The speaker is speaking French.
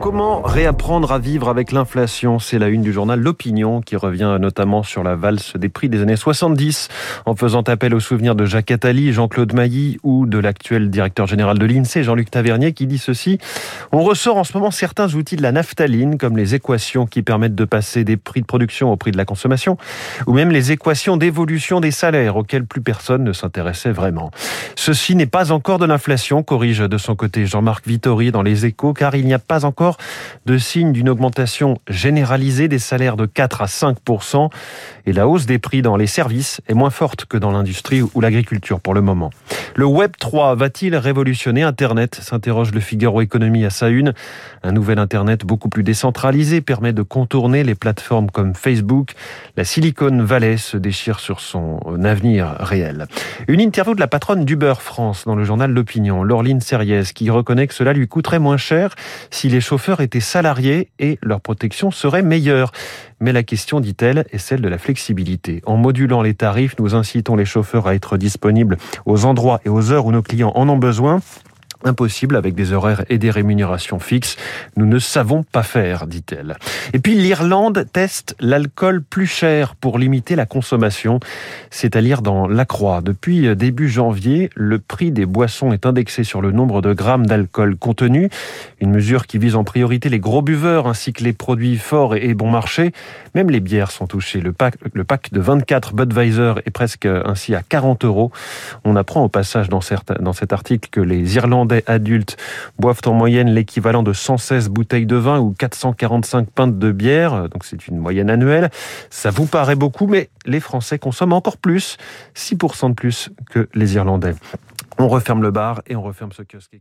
Comment réapprendre à vivre avec l'inflation? C'est la une du journal L'Opinion qui revient notamment sur la valse des prix des années 70 en faisant appel aux souvenirs de Jacques Attali, Jean-Claude Mailly ou de l'actuel directeur général de l'INSEE, Jean-Luc Tavernier, qui dit ceci. On ressort en ce moment certains outils de la naphtaline comme les équations qui permettent de passer des prix de production au prix de la consommation ou même les équations d'évolution des salaires auxquelles plus personne ne s'intéressait vraiment. Ceci n'est pas encore de l'inflation, corrige de son côté Jean-Marc Vittori dans les échos, car il n'y a pas encore de signe d'une augmentation généralisée des salaires de 4 à 5% et la hausse des prix dans les services est moins forte que dans l'industrie ou l'agriculture pour le moment. Le Web 3 va-t-il révolutionner Internet? s'interroge le Figaro Économie à sa une. Un nouvel Internet beaucoup plus décentralisé permet de contourner les plateformes comme Facebook. La Silicon Valley se déchire sur son avenir réel. Une interview de la patronne d'Uber France dans le journal L'Opinion, Laureline Serriez, qui reconnaît que cela lui coûterait moins cher si les chauffeurs étaient salariés et leur protection serait meilleure. Mais la question, dit-elle, est celle de la flexibilité. En modulant les tarifs, nous incitons les chauffeurs à être disponibles aux endroits et aux heures où nos clients en ont besoin. Impossible avec des horaires et des rémunérations fixes. Nous ne savons pas faire, dit-elle. Et puis l'Irlande teste l'alcool plus cher pour limiter la consommation. C'est à lire dans La Croix. Depuis début janvier, le prix des boissons est indexé sur le nombre de grammes d'alcool contenu. Une mesure qui vise en priorité les gros buveurs ainsi que les produits forts et bon marché. Même les bières sont touchées. Le pack, le pack de 24 Budweiser est presque ainsi à 40 euros. On apprend au passage dans, dans cet article que les Irlandais adultes boivent en moyenne l'équivalent de 116 bouteilles de vin ou 445 pintes de bière, donc c'est une moyenne annuelle. Ça vous paraît beaucoup, mais les Français consomment encore plus, 6% de plus que les Irlandais. On referme le bar et on referme ce kiosque.